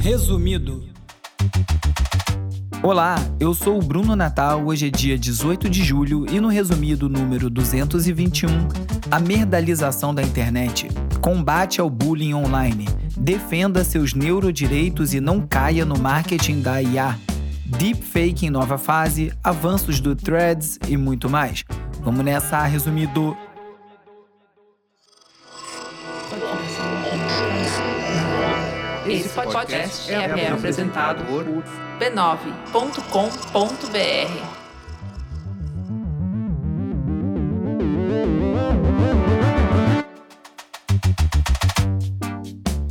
Resumido. Olá, eu sou o Bruno Natal. Hoje é dia 18 de julho e no resumido número 221, a merdalização da internet. Combate ao bullying online. Defenda seus neurodireitos e não caia no marketing da IA. Deepfake em nova fase, avanços do Threads e muito mais. Vamos nessa, resumido. Esse podcast é, é apresentado por b9.com.br.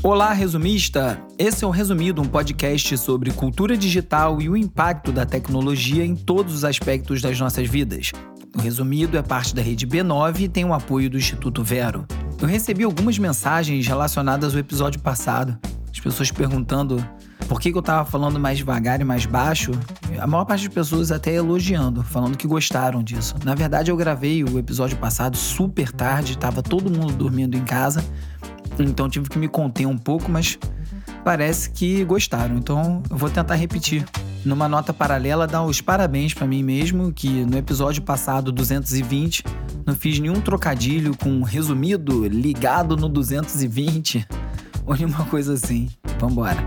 Olá, resumista! Esse é o Resumido, um podcast sobre cultura digital e o impacto da tecnologia em todos os aspectos das nossas vidas. O Resumido é parte da rede B9 e tem o apoio do Instituto Vero. Eu recebi algumas mensagens relacionadas ao episódio passado. As pessoas perguntando por que, eu tava falando mais devagar e mais baixo. A maior parte das pessoas até elogiando, falando que gostaram disso. Na verdade, eu gravei o episódio passado super tarde, tava todo mundo dormindo em casa então tive que me conter um pouco, mas parece que gostaram. Então eu vou tentar repetir. Numa nota paralela, dar os parabéns para mim mesmo, que no episódio passado 220 não fiz nenhum trocadilho com um resumido ligado no 220 ou nenhuma coisa assim. Vambora.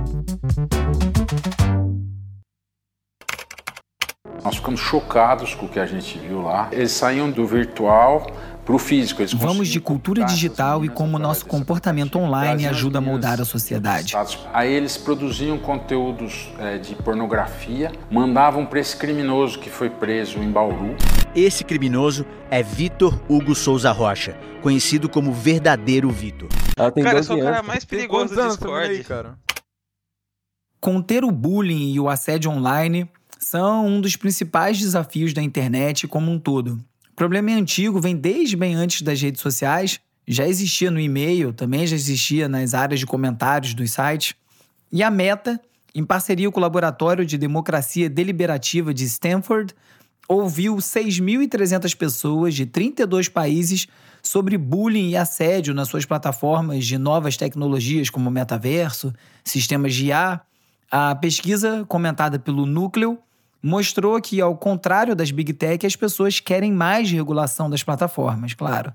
Nós ficamos chocados com o que a gente viu lá. Eles saíam do virtual para o físico. Eles Vamos de cultura digital e como nosso comportamento online ajuda a moldar a sociedade. Aí eles produziam conteúdos é, de pornografia, mandavam para esse criminoso que foi preso em Bauru. Esse criminoso é Vitor Hugo Souza Rocha, conhecido como verdadeiro Vitor. Cara, eu sou o cara mais perigoso do Discord. Aí, cara? Conter o bullying e o assédio online são um dos principais desafios da internet como um todo problema é antigo, vem desde bem antes das redes sociais, já existia no e-mail, também já existia nas áreas de comentários dos sites. E a Meta, em parceria com o Laboratório de Democracia Deliberativa de Stanford, ouviu 6.300 pessoas de 32 países sobre bullying e assédio nas suas plataformas de novas tecnologias como metaverso, sistemas de IA. A pesquisa, comentada pelo Núcleo, mostrou que, ao contrário das Big Tech, as pessoas querem mais regulação das plataformas, claro.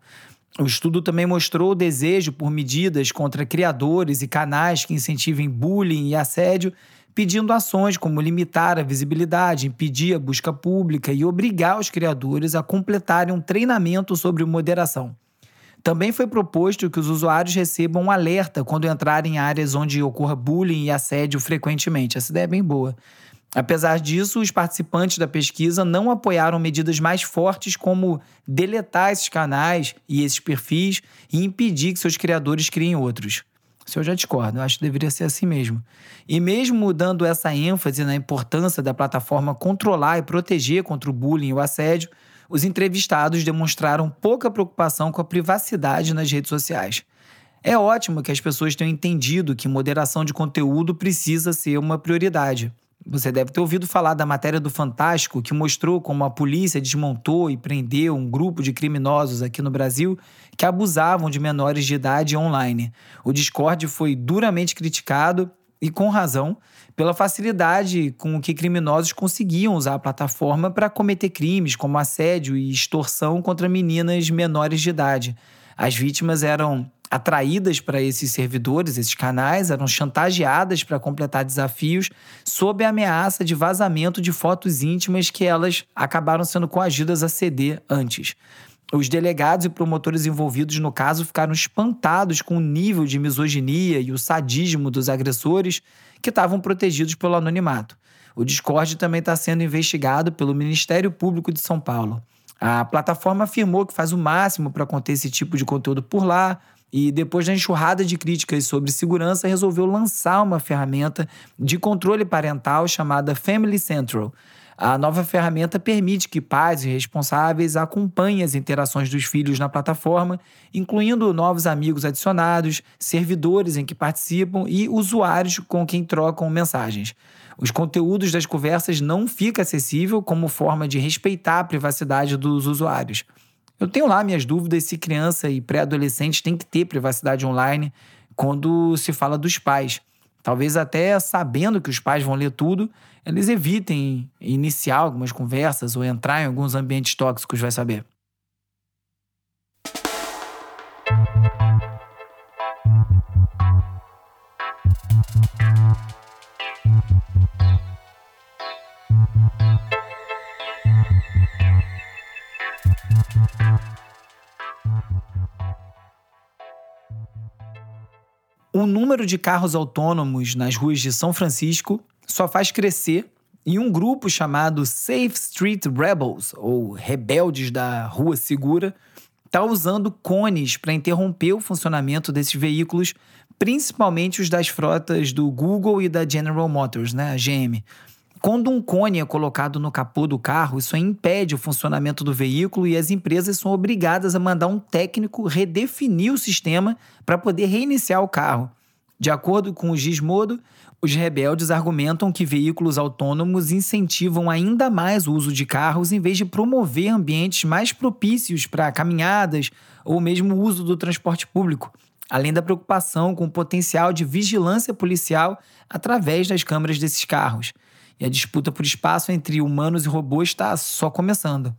O estudo também mostrou o desejo por medidas contra criadores e canais que incentivem bullying e assédio, pedindo ações como limitar a visibilidade, impedir a busca pública e obrigar os criadores a completarem um treinamento sobre moderação. Também foi proposto que os usuários recebam um alerta quando entrarem em áreas onde ocorra bullying e assédio frequentemente. Essa ideia é bem boa. Apesar disso, os participantes da pesquisa não apoiaram medidas mais fortes como deletar esses canais e esses perfis e impedir que seus criadores criem outros. Isso eu já discordo, eu acho que deveria ser assim mesmo. E mesmo dando essa ênfase na importância da plataforma controlar e proteger contra o bullying e o assédio, os entrevistados demonstraram pouca preocupação com a privacidade nas redes sociais. É ótimo que as pessoas tenham entendido que moderação de conteúdo precisa ser uma prioridade. Você deve ter ouvido falar da matéria do Fantástico que mostrou como a polícia desmontou e prendeu um grupo de criminosos aqui no Brasil que abusavam de menores de idade online. O Discord foi duramente criticado e com razão pela facilidade com que criminosos conseguiam usar a plataforma para cometer crimes como assédio e extorsão contra meninas menores de idade. As vítimas eram atraídas para esses servidores, esses canais, eram chantageadas para completar desafios sob a ameaça de vazamento de fotos íntimas que elas acabaram sendo coagidas a ceder antes. Os delegados e promotores envolvidos no caso ficaram espantados com o nível de misoginia e o sadismo dos agressores que estavam protegidos pelo anonimato. O Discord também está sendo investigado pelo Ministério Público de São Paulo. A plataforma afirmou que faz o máximo para conter esse tipo de conteúdo por lá, e depois da enxurrada de críticas sobre segurança, resolveu lançar uma ferramenta de controle parental chamada Family Central. A nova ferramenta permite que pais e responsáveis acompanhem as interações dos filhos na plataforma, incluindo novos amigos adicionados, servidores em que participam e usuários com quem trocam mensagens. Os conteúdos das conversas não ficam acessível como forma de respeitar a privacidade dos usuários. Eu tenho lá minhas dúvidas se criança e pré-adolescente têm que ter privacidade online, quando se fala dos pais. Talvez até sabendo que os pais vão ler tudo, eles evitem iniciar algumas conversas ou entrar em alguns ambientes tóxicos, vai saber. O número de carros autônomos nas ruas de São Francisco só faz crescer e um grupo chamado Safe Street Rebels, ou Rebeldes da Rua Segura, está usando cones para interromper o funcionamento desses veículos, principalmente os das frotas do Google e da General Motors, né, a GM. Quando um cone é colocado no capô do carro, isso impede o funcionamento do veículo e as empresas são obrigadas a mandar um técnico redefinir o sistema para poder reiniciar o carro. De acordo com o Gizmodo, os rebeldes argumentam que veículos autônomos incentivam ainda mais o uso de carros em vez de promover ambientes mais propícios para caminhadas ou mesmo o uso do transporte público, além da preocupação com o potencial de vigilância policial através das câmeras desses carros. E a disputa por espaço entre humanos e robôs está só começando.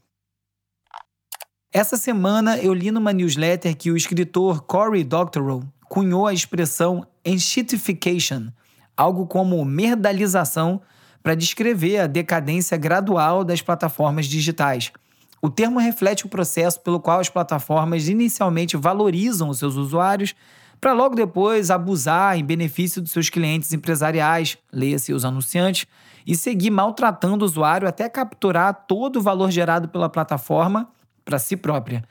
Essa semana eu li numa newsletter que o escritor Cory Doctorow cunhou a expressão enshittification, algo como merdalização, para descrever a decadência gradual das plataformas digitais. O termo reflete o processo pelo qual as plataformas inicialmente valorizam os seus usuários para logo depois abusar em benefício dos seus clientes empresariais, leia-se os anunciantes, e seguir maltratando o usuário até capturar todo o valor gerado pela plataforma para si própria.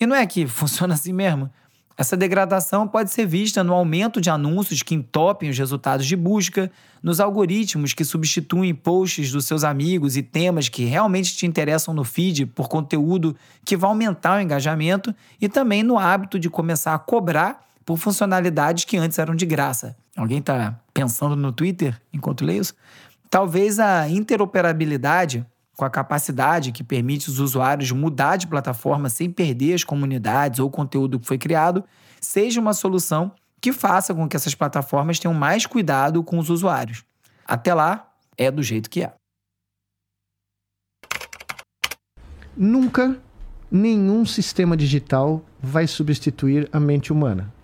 E não é que funciona assim mesmo? Essa degradação pode ser vista no aumento de anúncios que entopem os resultados de busca, nos algoritmos que substituem posts dos seus amigos e temas que realmente te interessam no feed por conteúdo que vai aumentar o engajamento e também no hábito de começar a cobrar por funcionalidades que antes eram de graça. Alguém está pensando no Twitter enquanto lê isso? Talvez a interoperabilidade, com a capacidade que permite os usuários mudar de plataforma sem perder as comunidades ou o conteúdo que foi criado, seja uma solução que faça com que essas plataformas tenham mais cuidado com os usuários. Até lá, é do jeito que é. Nunca nenhum sistema digital vai substituir a mente humana.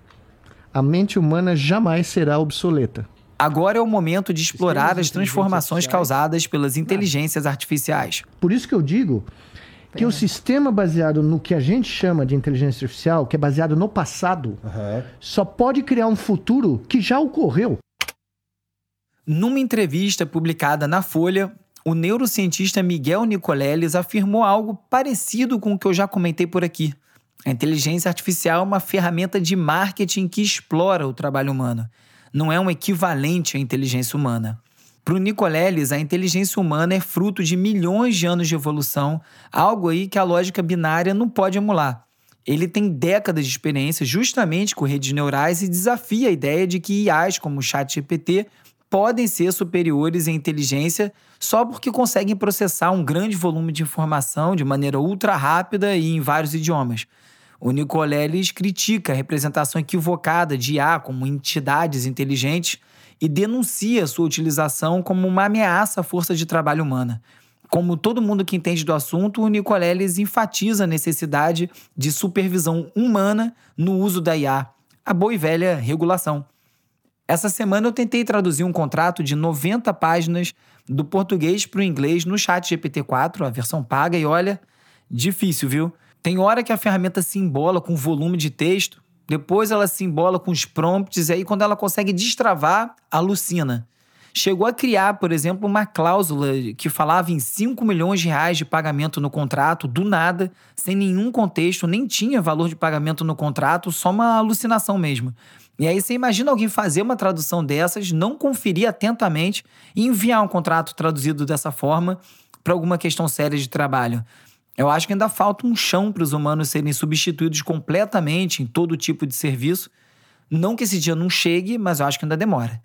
A mente humana jamais será obsoleta. Agora é o momento de explorar as transformações causadas pelas inteligências artificiais. Por isso que eu digo que o sistema baseado no que a gente chama de inteligência artificial, que é baseado no passado, uhum. só pode criar um futuro que já ocorreu. Numa entrevista publicada na Folha, o neurocientista Miguel Nicoleles afirmou algo parecido com o que eu já comentei por aqui. A inteligência artificial é uma ferramenta de marketing que explora o trabalho humano não é um equivalente à inteligência humana. Para o Nicoleles, a inteligência humana é fruto de milhões de anos de evolução, algo aí que a lógica binária não pode emular. Ele tem décadas de experiência justamente com redes neurais e desafia a ideia de que IAs como o ChatGPT podem ser superiores em inteligência só porque conseguem processar um grande volume de informação de maneira ultra rápida e em vários idiomas. O Nicoleles critica a representação equivocada de IA como entidades inteligentes e denuncia sua utilização como uma ameaça à força de trabalho humana. Como todo mundo que entende do assunto, o Nicoleles enfatiza a necessidade de supervisão humana no uso da IA, a boa e velha regulação. Essa semana eu tentei traduzir um contrato de 90 páginas do português para o inglês no chat GPT-4, a versão paga, e olha, difícil, viu? Tem hora que a ferramenta se embola com volume de texto, depois ela se embola com os prompts, e aí quando ela consegue destravar, alucina. Chegou a criar, por exemplo, uma cláusula que falava em 5 milhões de reais de pagamento no contrato, do nada, sem nenhum contexto, nem tinha valor de pagamento no contrato, só uma alucinação mesmo. E aí você imagina alguém fazer uma tradução dessas, não conferir atentamente e enviar um contrato traduzido dessa forma para alguma questão séria de trabalho. Eu acho que ainda falta um chão para os humanos serem substituídos completamente em todo tipo de serviço. Não que esse dia não chegue, mas eu acho que ainda demora.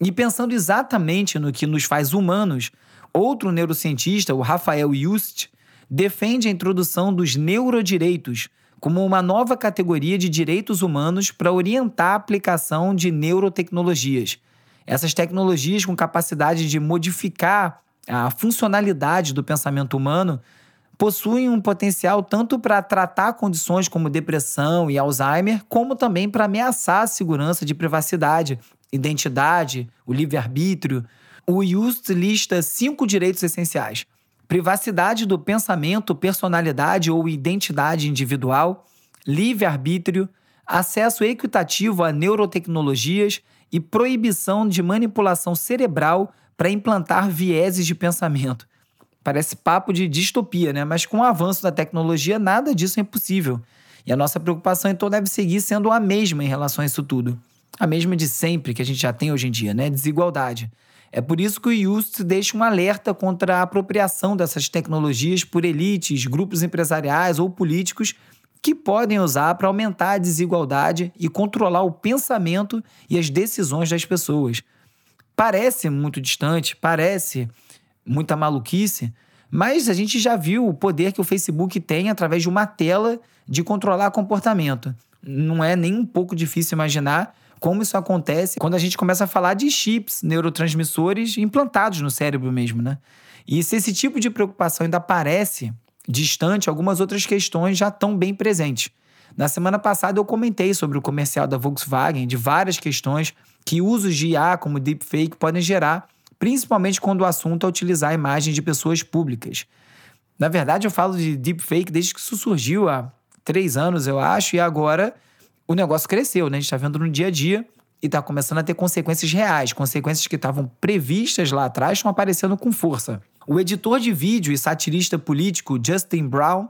E pensando exatamente no que nos faz humanos, outro neurocientista, o Rafael Just, defende a introdução dos neurodireitos como uma nova categoria de direitos humanos para orientar a aplicação de neurotecnologias. Essas tecnologias com capacidade de modificar a funcionalidade do pensamento humano possuem um potencial tanto para tratar condições como depressão e Alzheimer, como também para ameaçar a segurança de privacidade, identidade, o livre-arbítrio. O Just lista cinco direitos essenciais: privacidade do pensamento, personalidade ou identidade individual, livre-arbítrio, acesso equitativo a neurotecnologias e proibição de manipulação cerebral para implantar vieses de pensamento. Parece papo de distopia, né? Mas com o avanço da tecnologia, nada disso é impossível. E a nossa preocupação, então, deve seguir sendo a mesma em relação a isso tudo. A mesma de sempre que a gente já tem hoje em dia, né? Desigualdade. É por isso que o Just deixa um alerta contra a apropriação dessas tecnologias por elites, grupos empresariais ou políticos que podem usar para aumentar a desigualdade e controlar o pensamento e as decisões das pessoas. Parece muito distante, parece muita maluquice, mas a gente já viu o poder que o Facebook tem através de uma tela de controlar comportamento. Não é nem um pouco difícil imaginar como isso acontece quando a gente começa a falar de chips, neurotransmissores implantados no cérebro mesmo, né? E se esse tipo de preocupação ainda parece distante, algumas outras questões já estão bem presentes. Na semana passada eu comentei sobre o comercial da Volkswagen de várias questões que usos de IA como deepfake podem gerar principalmente quando o assunto é utilizar imagens de pessoas públicas. Na verdade, eu falo de deepfake desde que isso surgiu há três anos, eu acho, e agora o negócio cresceu, né? A gente está vendo no dia a dia e está começando a ter consequências reais. Consequências que estavam previstas lá atrás estão aparecendo com força. O editor de vídeo e satirista político Justin Brown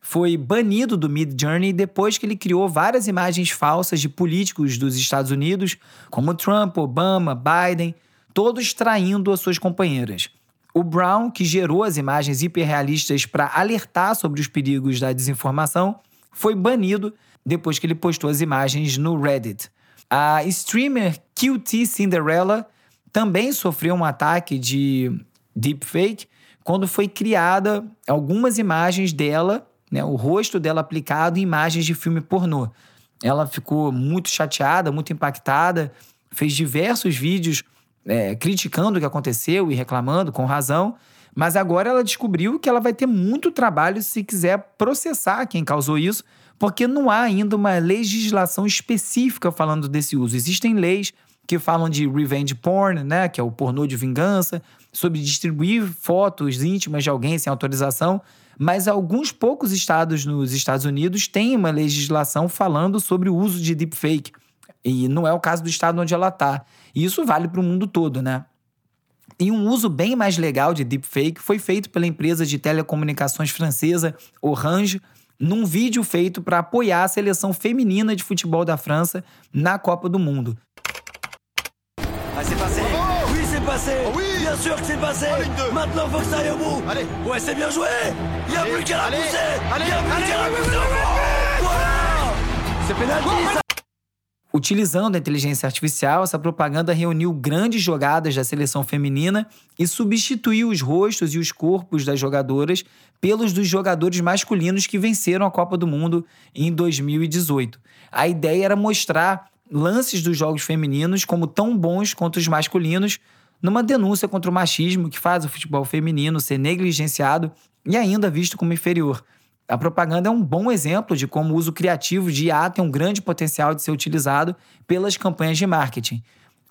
foi banido do Mid Journey depois que ele criou várias imagens falsas de políticos dos Estados Unidos, como Trump, Obama, Biden, todos traindo as suas companheiras. O Brown, que gerou as imagens hiperrealistas para alertar sobre os perigos da desinformação, foi banido depois que ele postou as imagens no Reddit. A streamer QT Cinderella também sofreu um ataque de deepfake quando foi criada algumas imagens dela, né, o rosto dela aplicado em imagens de filme pornô. Ela ficou muito chateada, muito impactada, fez diversos vídeos é, criticando o que aconteceu e reclamando com razão, mas agora ela descobriu que ela vai ter muito trabalho se quiser processar quem causou isso, porque não há ainda uma legislação específica falando desse uso. Existem leis que falam de revenge porn, né, que é o pornô de vingança, sobre distribuir fotos íntimas de alguém sem autorização, mas alguns poucos estados nos Estados Unidos têm uma legislação falando sobre o uso de deepfake. E não é o caso do estado onde ela está. E isso vale para o mundo todo, né? E um uso bem mais legal de deepfake foi feito pela empresa de telecomunicações francesa Orange, num vídeo feito para apoiar a seleção feminina de futebol da França na Copa do Mundo. Ah, c'est passé. Oui, c'est passé. Oh, oui. Bien sûr que c'est passé. Maintenant, faut que ça aille au bout. Allez. Ouais, c'est bien joué. Il n'y a plus qu'à la pousser. Il n'y a plus qu'à la pousser. Voilà. C'est pénalty, ça Utilizando a inteligência artificial, essa propaganda reuniu grandes jogadas da seleção feminina e substituiu os rostos e os corpos das jogadoras pelos dos jogadores masculinos que venceram a Copa do Mundo em 2018. A ideia era mostrar lances dos jogos femininos como tão bons quanto os masculinos, numa denúncia contra o machismo que faz o futebol feminino ser negligenciado e ainda visto como inferior. A propaganda é um bom exemplo de como o uso criativo de IA tem um grande potencial de ser utilizado pelas campanhas de marketing.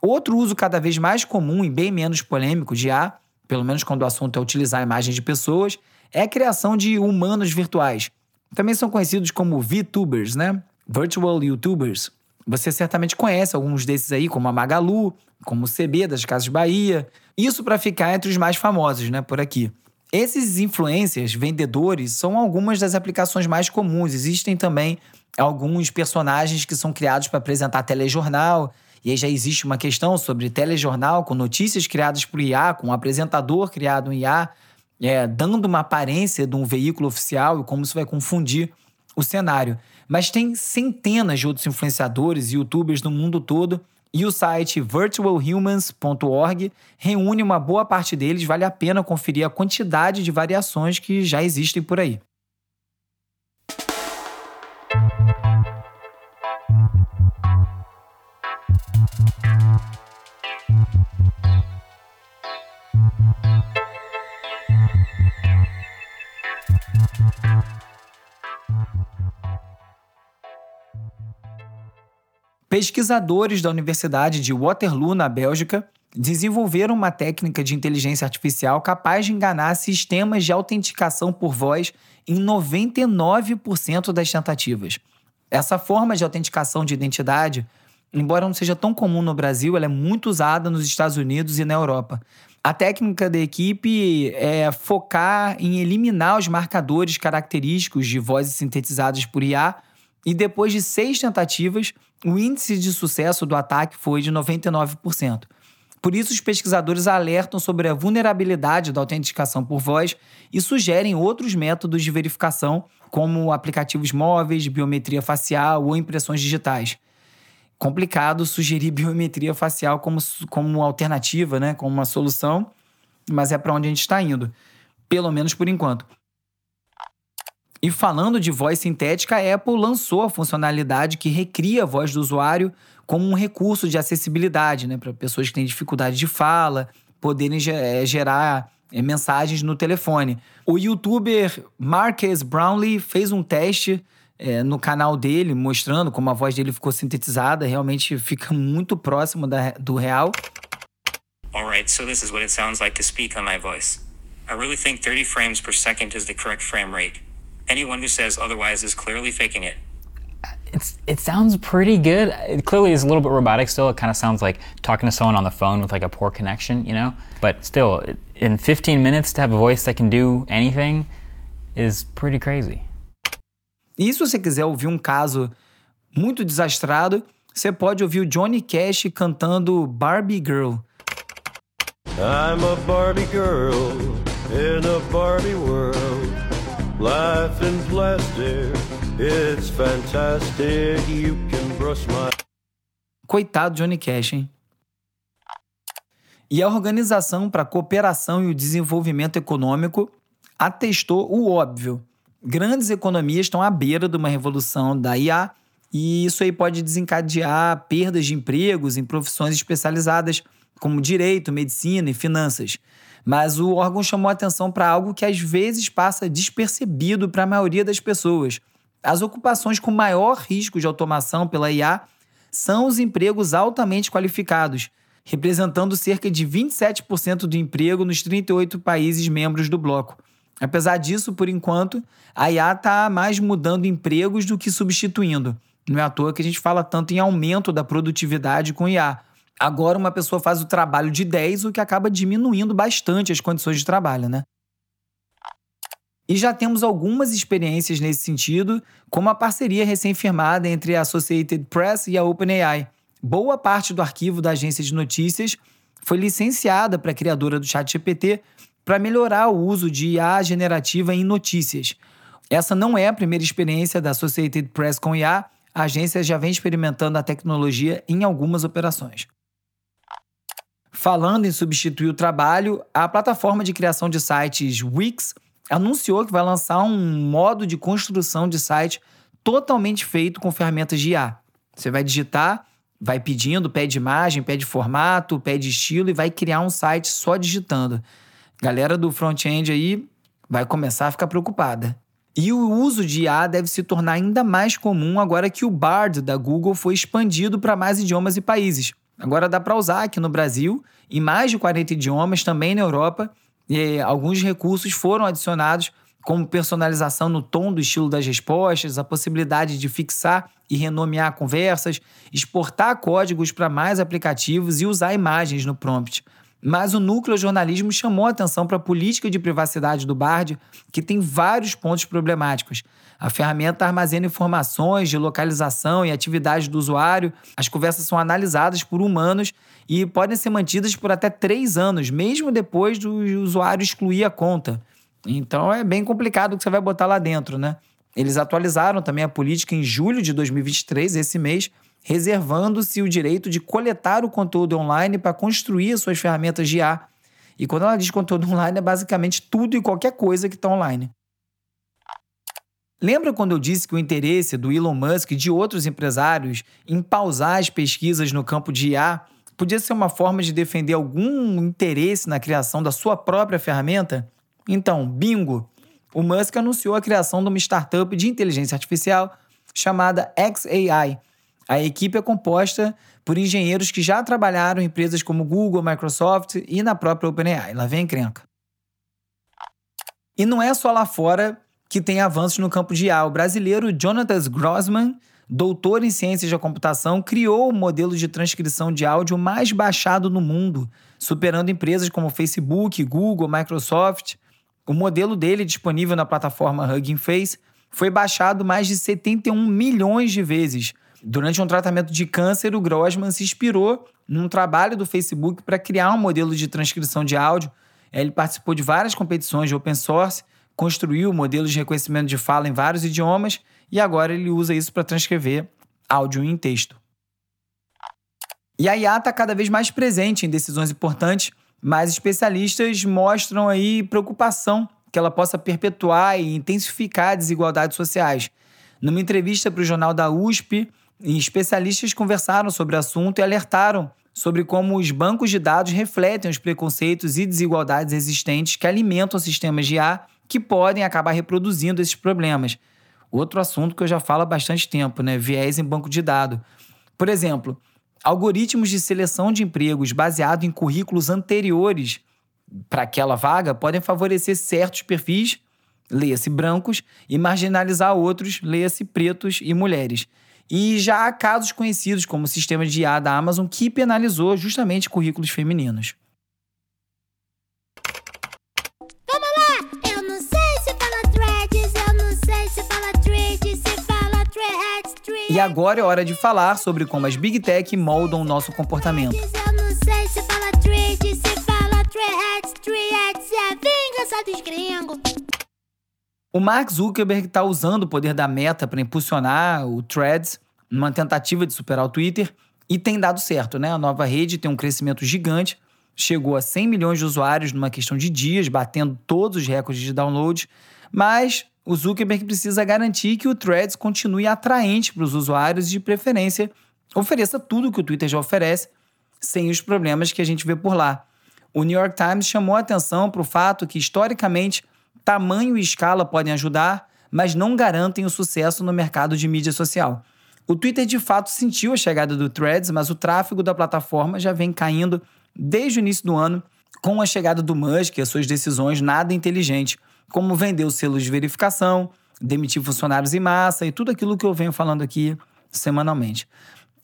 Outro uso cada vez mais comum e bem menos polêmico de IA, pelo menos quando o assunto é utilizar imagens de pessoas, é a criação de humanos virtuais. Também são conhecidos como VTubers, né? Virtual YouTubers. Você certamente conhece alguns desses aí, como a Magalu, como o CB das Casas Bahia. Isso para ficar entre os mais famosos, né, por aqui. Esses influencers, vendedores, são algumas das aplicações mais comuns. Existem também alguns personagens que são criados para apresentar telejornal. E aí já existe uma questão sobre telejornal com notícias criadas por IA, com um apresentador criado em IA, é, dando uma aparência de um veículo oficial e como isso vai confundir o cenário. Mas tem centenas de outros influenciadores e youtubers no mundo todo e o site virtualhumans.org reúne uma boa parte deles, vale a pena conferir a quantidade de variações que já existem por aí. Pesquisadores da Universidade de Waterloo, na Bélgica, desenvolveram uma técnica de inteligência artificial capaz de enganar sistemas de autenticação por voz em 99% das tentativas. Essa forma de autenticação de identidade, embora não seja tão comum no Brasil, ela é muito usada nos Estados Unidos e na Europa. A técnica da equipe é focar em eliminar os marcadores característicos de vozes sintetizadas por IA, e depois de seis tentativas, o índice de sucesso do ataque foi de 99%. Por isso, os pesquisadores alertam sobre a vulnerabilidade da autenticação por voz e sugerem outros métodos de verificação, como aplicativos móveis, biometria facial ou impressões digitais. Complicado sugerir biometria facial como, como alternativa, né, como uma solução, mas é para onde a gente está indo, pelo menos por enquanto. E falando de voz sintética, a Apple lançou a funcionalidade que recria a voz do usuário como um recurso de acessibilidade, né, para pessoas que têm dificuldade de fala, poderem eh, gerar eh, mensagens no telefone. O youtuber Marques Brownlee fez um teste é, no canal dele, mostrando como a voz dele ficou sintetizada, realmente fica muito próximo da, do real. Alright, so this is what it sounds like to speak on my voice. I really think 30 frames per second is the correct frame rate. Anyone who says otherwise is clearly faking it. it's it sounds pretty good. It clearly is a little bit robotic still. It kind of sounds like talking to someone on the phone with like a poor connection, you know. But still, in 15 minutes to have a voice that can do anything is pretty crazy. E se você quiser ouvir um caso muito desastrado, você pode ouvir o Johnny Cash cantando Barbie Girl. I'm a Barbie girl in a Barbie world. Life in plastic It's fantastic, you can brush my... Coitado Johnny Cash, hein? E a Organização para a Cooperação e o Desenvolvimento Econômico atestou o óbvio. Grandes economias estão à beira de uma revolução da IA e isso aí pode desencadear perdas de empregos em profissões especializadas como direito, medicina e finanças. Mas o órgão chamou atenção para algo que às vezes passa despercebido para a maioria das pessoas, as ocupações com maior risco de automação pela IA são os empregos altamente qualificados, representando cerca de 27% do emprego nos 38 países membros do bloco. Apesar disso, por enquanto, a IA está mais mudando empregos do que substituindo. Não é à toa que a gente fala tanto em aumento da produtividade com IA. Agora, uma pessoa faz o trabalho de 10, o que acaba diminuindo bastante as condições de trabalho, né? E já temos algumas experiências nesse sentido, como a parceria recém-firmada entre a Associated Press e a OpenAI. Boa parte do arquivo da agência de notícias foi licenciada para a criadora do ChatGPT para melhorar o uso de IA generativa em notícias. Essa não é a primeira experiência da Associated Press com IA, a agência já vem experimentando a tecnologia em algumas operações. Falando em substituir o trabalho, a plataforma de criação de sites Wix anunciou que vai lançar um modo de construção de site totalmente feito com ferramentas de IA. Você vai digitar, vai pedindo, pede imagem, pede formato, pede estilo e vai criar um site só digitando. Galera do front-end aí vai começar a ficar preocupada. E o uso de IA deve se tornar ainda mais comum agora que o Bard da Google foi expandido para mais idiomas e países. Agora dá para usar aqui no Brasil, em mais de 40 idiomas, também na Europa, alguns recursos foram adicionados, como personalização no tom do estilo das respostas, a possibilidade de fixar e renomear conversas, exportar códigos para mais aplicativos e usar imagens no prompt. Mas o núcleo jornalismo chamou atenção para a política de privacidade do Bard, que tem vários pontos problemáticos. A ferramenta armazena informações de localização e atividade do usuário. As conversas são analisadas por humanos e podem ser mantidas por até três anos, mesmo depois do usuário excluir a conta. Então é bem complicado o que você vai botar lá dentro, né? Eles atualizaram também a política em julho de 2023, esse mês, reservando-se o direito de coletar o conteúdo online para construir suas ferramentas de IA. E quando ela diz conteúdo online, é basicamente tudo e qualquer coisa que está online. Lembra quando eu disse que o interesse do Elon Musk e de outros empresários em pausar as pesquisas no campo de IA podia ser uma forma de defender algum interesse na criação da sua própria ferramenta? Então, bingo! O Musk anunciou a criação de uma startup de inteligência artificial chamada XAI. A equipe é composta por engenheiros que já trabalharam em empresas como Google, Microsoft e na própria OpenAI. Lá vem encrenca. E não é só lá fora que tem avanços no campo de IA. O brasileiro Jonathan Grossman, doutor em ciências da computação, criou o modelo de transcrição de áudio mais baixado no mundo, superando empresas como Facebook, Google, Microsoft. O modelo dele, disponível na plataforma Hugging Face, foi baixado mais de 71 milhões de vezes. Durante um tratamento de câncer, o Grossman se inspirou num trabalho do Facebook para criar um modelo de transcrição de áudio. Ele participou de várias competições de open source, construiu modelos de reconhecimento de fala em vários idiomas e agora ele usa isso para transcrever áudio em texto. E a IA está cada vez mais presente em decisões importantes, mas especialistas mostram aí preocupação que ela possa perpetuar e intensificar desigualdades sociais. Numa entrevista para o jornal da USP, especialistas conversaram sobre o assunto e alertaram sobre como os bancos de dados refletem os preconceitos e desigualdades existentes que alimentam sistemas de IA que podem acabar reproduzindo esses problemas. Outro assunto que eu já falo há bastante tempo, né? Viés em banco de dados. Por exemplo, algoritmos de seleção de empregos baseados em currículos anteriores para aquela vaga podem favorecer certos perfis, leia-se brancos, e marginalizar outros, leia-se pretos e mulheres. E já há casos conhecidos como o sistema de IA da Amazon que penalizou justamente currículos femininos. E agora é hora de falar sobre como as Big Tech moldam o nosso comportamento. É dos gringos. O Mark Zuckerberg está usando o poder da meta para impulsionar o Threads numa tentativa de superar o Twitter e tem dado certo, né? A nova rede tem um crescimento gigante, chegou a 100 milhões de usuários numa questão de dias, batendo todos os recordes de download, mas o Zuckerberg precisa garantir que o Threads continue atraente para os usuários e, de preferência, ofereça tudo o que o Twitter já oferece, sem os problemas que a gente vê por lá. O New York Times chamou atenção para o fato que, historicamente, tamanho e escala podem ajudar, mas não garantem o sucesso no mercado de mídia social. O Twitter de fato sentiu a chegada do Threads, mas o tráfego da plataforma já vem caindo desde o início do ano, com a chegada do Musk e as suas decisões nada inteligentes, como vender os selos de verificação, demitir funcionários em massa e tudo aquilo que eu venho falando aqui semanalmente.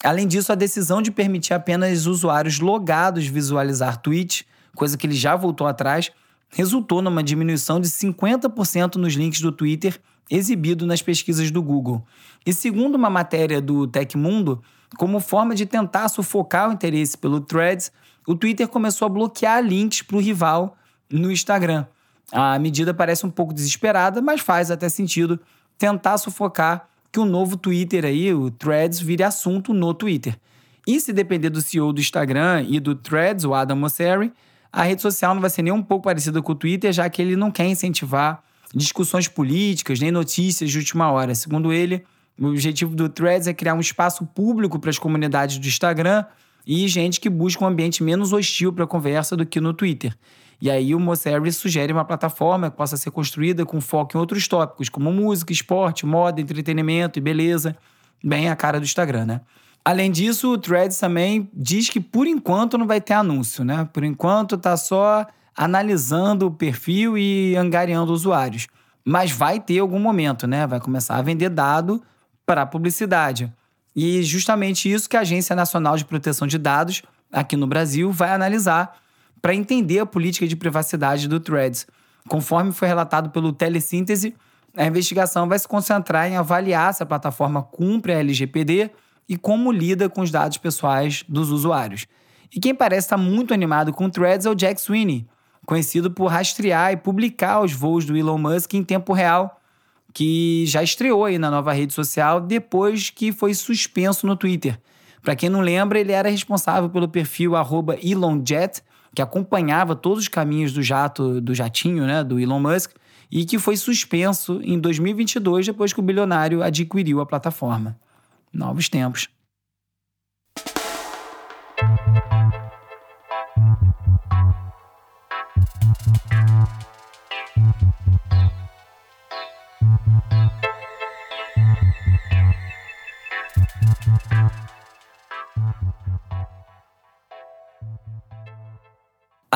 Além disso, a decisão de permitir apenas usuários logados visualizar tweets, coisa que ele já voltou atrás, resultou numa diminuição de 50% nos links do Twitter exibido nas pesquisas do Google. E segundo uma matéria do Tecmundo, como forma de tentar sufocar o interesse pelo Threads, o Twitter começou a bloquear links para o rival no Instagram. A medida parece um pouco desesperada, mas faz até sentido tentar sufocar que o novo Twitter aí, o Threads, vire assunto no Twitter. E se depender do CEO do Instagram e do Threads, o Adam Mosseri, a rede social não vai ser nem um pouco parecida com o Twitter, já que ele não quer incentivar discussões políticas nem notícias de última hora. Segundo ele, o objetivo do Threads é criar um espaço público para as comunidades do Instagram e gente que busca um ambiente menos hostil para a conversa do que no Twitter. E aí o Mosseri sugere uma plataforma que possa ser construída com foco em outros tópicos, como música, esporte, moda, entretenimento e beleza, bem a cara do Instagram, né? Além disso, o Threads também diz que por enquanto não vai ter anúncio, né? Por enquanto tá só analisando o perfil e angariando usuários. Mas vai ter algum momento, né? Vai começar a vender dado para publicidade. E justamente isso que a Agência Nacional de Proteção de Dados, aqui no Brasil, vai analisar para entender a política de privacidade do Threads. Conforme foi relatado pelo Telesíntese, a investigação vai se concentrar em avaliar se a plataforma cumpre a LGPD e como lida com os dados pessoais dos usuários. E quem parece estar muito animado com o Threads é o Jack Sweeney, conhecido por rastrear e publicar os voos do Elon Musk em tempo real, que já estreou aí na nova rede social depois que foi suspenso no Twitter. Para quem não lembra, ele era responsável pelo perfil ElonJet, que acompanhava todos os caminhos do jato, do jatinho, né, do Elon Musk, e que foi suspenso em 2022 depois que o bilionário adquiriu a plataforma. Novos tempos.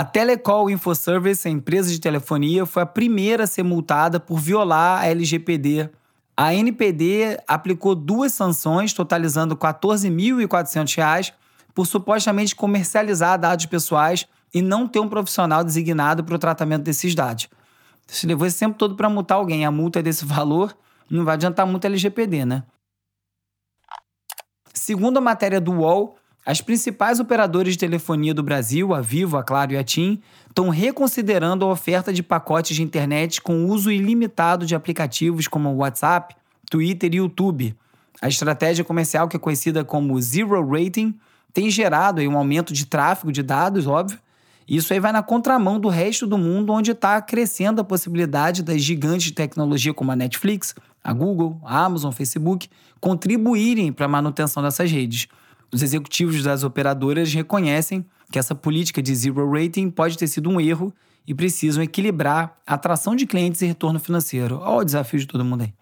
A Telecol Infoservice, a empresa de telefonia, foi a primeira a ser multada por violar a LGPD. A NPD aplicou duas sanções, totalizando R$ 14.400, por supostamente comercializar dados pessoais e não ter um profissional designado para o tratamento desses dados. Se levou esse tempo todo para multar alguém, a multa é desse valor, não vai adiantar muito a LGPD, né? Segundo a matéria do UOL, as principais operadoras de telefonia do Brasil, a Vivo, a Claro e a TIM, estão reconsiderando a oferta de pacotes de internet com uso ilimitado de aplicativos como WhatsApp, Twitter e YouTube. A estratégia comercial, que é conhecida como Zero Rating, tem gerado um aumento de tráfego de dados, óbvio. Isso aí vai na contramão do resto do mundo, onde está crescendo a possibilidade das gigantes de tecnologia como a Netflix, a Google, a Amazon, Facebook contribuírem para a manutenção dessas redes. Os executivos das operadoras reconhecem que essa política de zero rating pode ter sido um erro e precisam equilibrar a atração de clientes e retorno financeiro. Olha o desafio de todo mundo aí.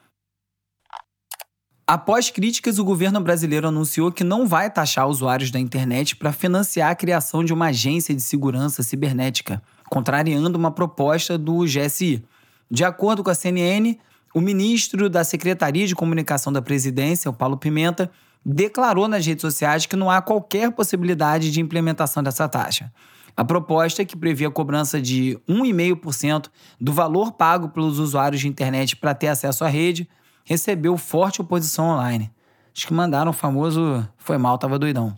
Após críticas, o governo brasileiro anunciou que não vai taxar usuários da internet para financiar a criação de uma agência de segurança cibernética, contrariando uma proposta do GSI. De acordo com a CNN, o ministro da Secretaria de Comunicação da Presidência, o Paulo Pimenta, declarou nas redes sociais que não há qualquer possibilidade de implementação dessa taxa. A proposta, que previa a cobrança de 1,5% do valor pago pelos usuários de internet para ter acesso à rede, recebeu forte oposição online. Acho que mandaram o famoso foi mal, tava doidão.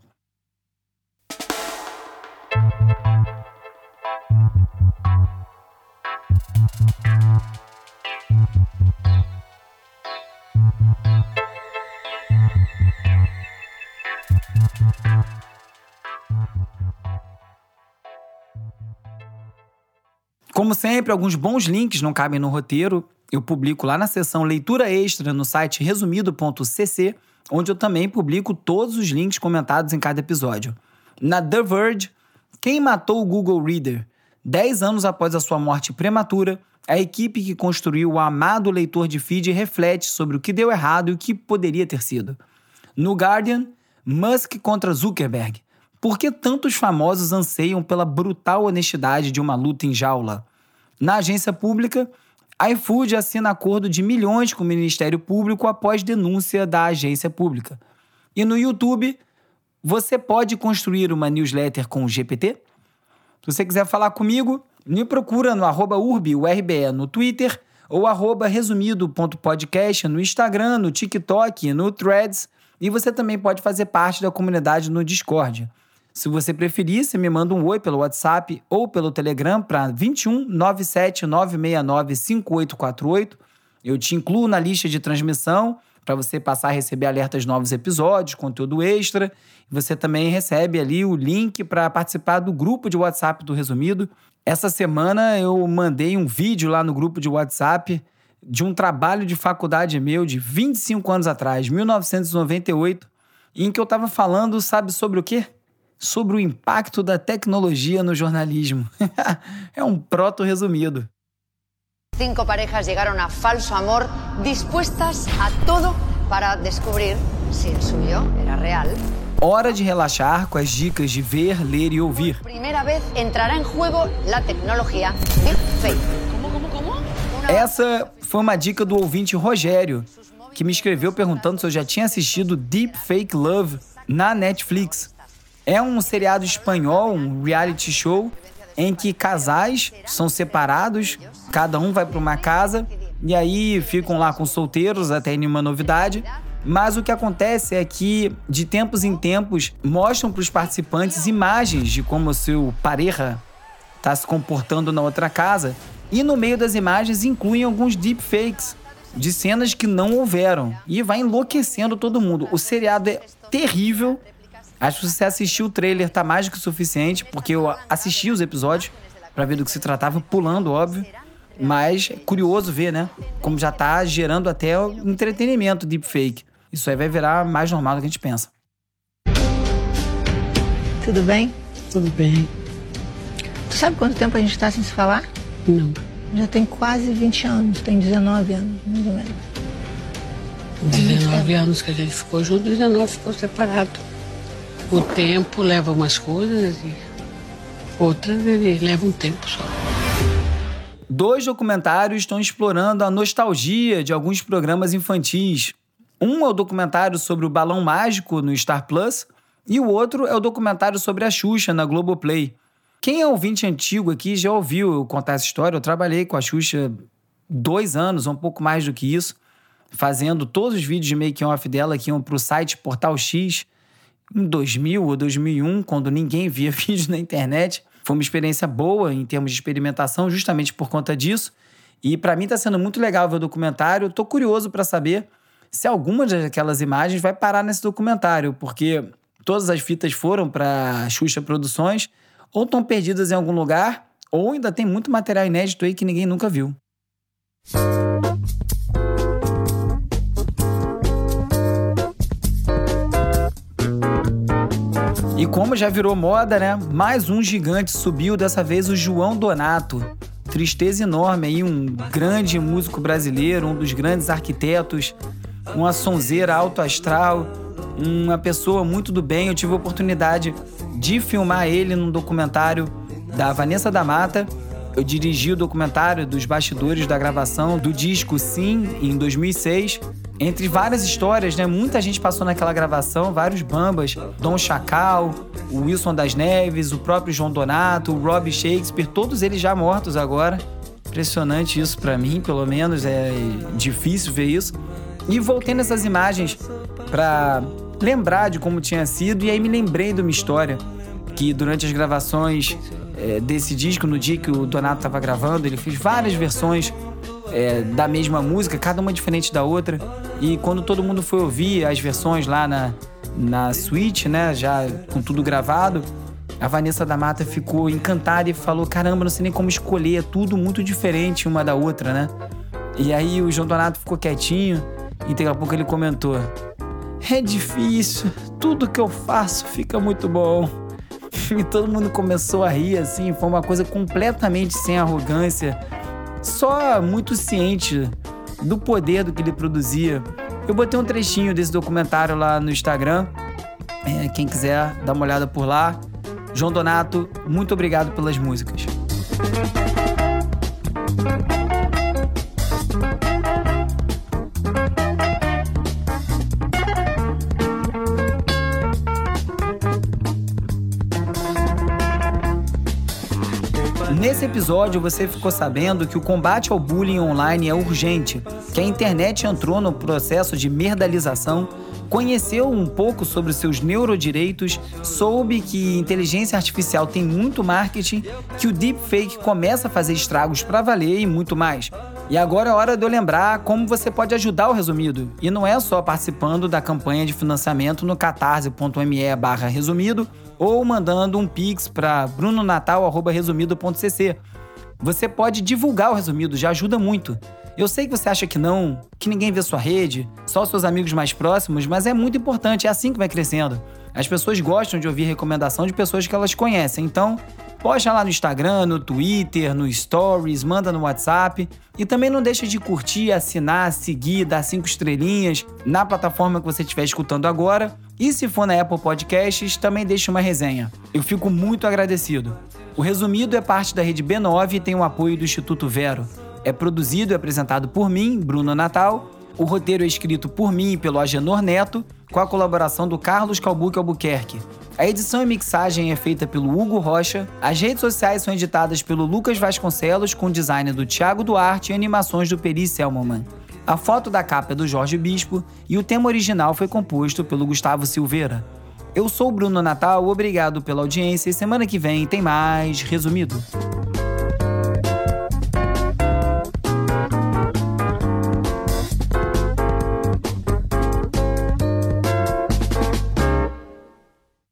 Como sempre, alguns bons links não cabem no roteiro. Eu publico lá na seção Leitura Extra no site resumido.cc, onde eu também publico todos os links comentados em cada episódio. Na The Verge, quem matou o Google Reader? Dez anos após a sua morte prematura, a equipe que construiu o amado leitor de feed reflete sobre o que deu errado e o que poderia ter sido. No Guardian, Musk contra Zuckerberg. Por que tantos famosos anseiam pela brutal honestidade de uma luta em jaula? Na agência pública, iFood assina acordo de milhões com o Ministério Público após denúncia da agência pública. E no YouTube, você pode construir uma newsletter com o GPT? Se você quiser falar comigo, me procura no arroba no Twitter ou arroba resumido.podcast no Instagram, no TikTok, no Threads. E você também pode fazer parte da comunidade no Discord. Se você preferir, você me manda um oi pelo WhatsApp ou pelo Telegram para 21 97 969 5848. Eu te incluo na lista de transmissão para você passar a receber alertas de novos episódios, conteúdo extra. Você também recebe ali o link para participar do grupo de WhatsApp do Resumido. Essa semana eu mandei um vídeo lá no grupo de WhatsApp de um trabalho de faculdade meu de 25 anos atrás, 1998, em que eu estava falando, sabe sobre o quê? Sobre o impacto da tecnologia no jornalismo. é um proto resumido. Cinco parejas llegaron a falso amor dispuestas a todo para descobrir si el suyo era real. Hora de relaxar com as dicas de ver, ler e ouvir. Primera vez entrará en juego la tecnología deepfake. Essa foi uma dica do ouvinte Rogério, que me escreveu perguntando se eu já tinha assistido Deep Fake Love na Netflix. É um seriado espanhol, um reality show, em que casais são separados, cada um vai para uma casa e aí ficam lá com solteiros até nenhuma novidade. Mas o que acontece é que, de tempos em tempos, mostram para os participantes imagens de como o seu pareja está se comportando na outra casa. E no meio das imagens incluem alguns deepfakes de cenas que não houveram. E vai enlouquecendo todo mundo. O seriado é terrível. Acho que se você assistiu o trailer tá mais do que suficiente, porque eu assisti os episódios para ver do que se tratava, pulando, óbvio. Mas é curioso ver, né? Como já tá gerando até entretenimento deepfake. Isso aí vai virar mais normal do que a gente pensa. Tudo bem? Tudo bem. Tu sabe quanto tempo a gente está sem se falar? Não. Já tem quase 20 anos, tem 19 anos, mais ou menos. 19 anos que a gente ficou junto, 19 ficou separado. O tempo leva umas coisas e Outras ele leva um tempo só. Dois documentários estão explorando a nostalgia de alguns programas infantis. Um é o documentário sobre o Balão Mágico no Star Plus e o outro é o documentário sobre a Xuxa na Globoplay. Quem é ouvinte antigo aqui já ouviu eu contar essa história. Eu trabalhei com a Xuxa dois anos, um pouco mais do que isso, fazendo todos os vídeos de making-off dela que iam para o site Portal X em 2000 ou 2001, quando ninguém via vídeo na internet. Foi uma experiência boa em termos de experimentação, justamente por conta disso. E para mim está sendo muito legal ver o documentário. Estou curioso para saber se alguma daquelas imagens vai parar nesse documentário, porque todas as fitas foram para Xuxa Produções, ou estão perdidas em algum lugar, ou ainda tem muito material inédito aí que ninguém nunca viu. E como já virou moda, né? Mais um gigante subiu, dessa vez o João Donato. Tristeza enorme aí, um grande músico brasileiro, um dos grandes arquitetos, uma sonzeira alto astral, uma pessoa muito do bem. Eu tive a oportunidade de filmar ele num documentário da Vanessa da Mata. Eu dirigi o documentário dos bastidores da gravação do disco Sim, em 2006. Entre várias histórias, né? Muita gente passou naquela gravação, vários bambas. Dom Chacal, o Wilson das Neves, o próprio João Donato, o Rob Shakespeare, todos eles já mortos agora. Impressionante isso para mim, pelo menos, é difícil ver isso. E voltei nessas imagens para lembrar de como tinha sido, e aí me lembrei de uma história que durante as gravações é, desse disco, no dia que o Donato estava gravando, ele fez várias versões é, da mesma música, cada uma diferente da outra. E quando todo mundo foi ouvir as versões lá na, na suíte, né, já com tudo gravado, a Vanessa da Mata ficou encantada e falou: Caramba, não sei nem como escolher, é tudo muito diferente uma da outra, né? E aí o João Donato ficou quietinho e daqui a pouco ele comentou: É difícil, tudo que eu faço fica muito bom. E todo mundo começou a rir assim, foi uma coisa completamente sem arrogância só muito ciente do poder do que ele produzia. Eu botei um trechinho desse documentário lá no Instagram. É, quem quiser dar uma olhada por lá. João Donato, muito obrigado pelas músicas. Nesse episódio você ficou sabendo que o combate ao bullying online é urgente, que a internet entrou no processo de merdalização, conheceu um pouco sobre seus neurodireitos, soube que inteligência artificial tem muito marketing, que o deepfake começa a fazer estragos para valer e muito mais. E agora é hora de eu lembrar como você pode ajudar o Resumido. E não é só participando da campanha de financiamento no catarse.me resumido ou mandando um pix para brunonatal.resumido.cc. Você pode divulgar o resumido, já ajuda muito. Eu sei que você acha que não, que ninguém vê sua rede, só seus amigos mais próximos, mas é muito importante, é assim que vai crescendo. As pessoas gostam de ouvir recomendação de pessoas que elas conhecem, então posta lá no Instagram, no Twitter, no Stories, manda no WhatsApp. E também não deixa de curtir, assinar, seguir, dar cinco estrelinhas na plataforma que você estiver escutando agora. E se for na Apple Podcasts, também deixe uma resenha. Eu fico muito agradecido. O Resumido é parte da rede B9 e tem o apoio do Instituto Vero. É produzido e apresentado por mim, Bruno Natal. O roteiro é escrito por mim e pelo Agenor Neto, com a colaboração do Carlos Calbuque Albuquerque. A edição e mixagem é feita pelo Hugo Rocha. As redes sociais são editadas pelo Lucas Vasconcelos, com design do Thiago Duarte e animações do Peri Selmanman. A foto da capa é do Jorge Bispo e o tema original foi composto pelo Gustavo Silveira. Eu sou o Bruno Natal, obrigado pela audiência e semana que vem tem mais resumido.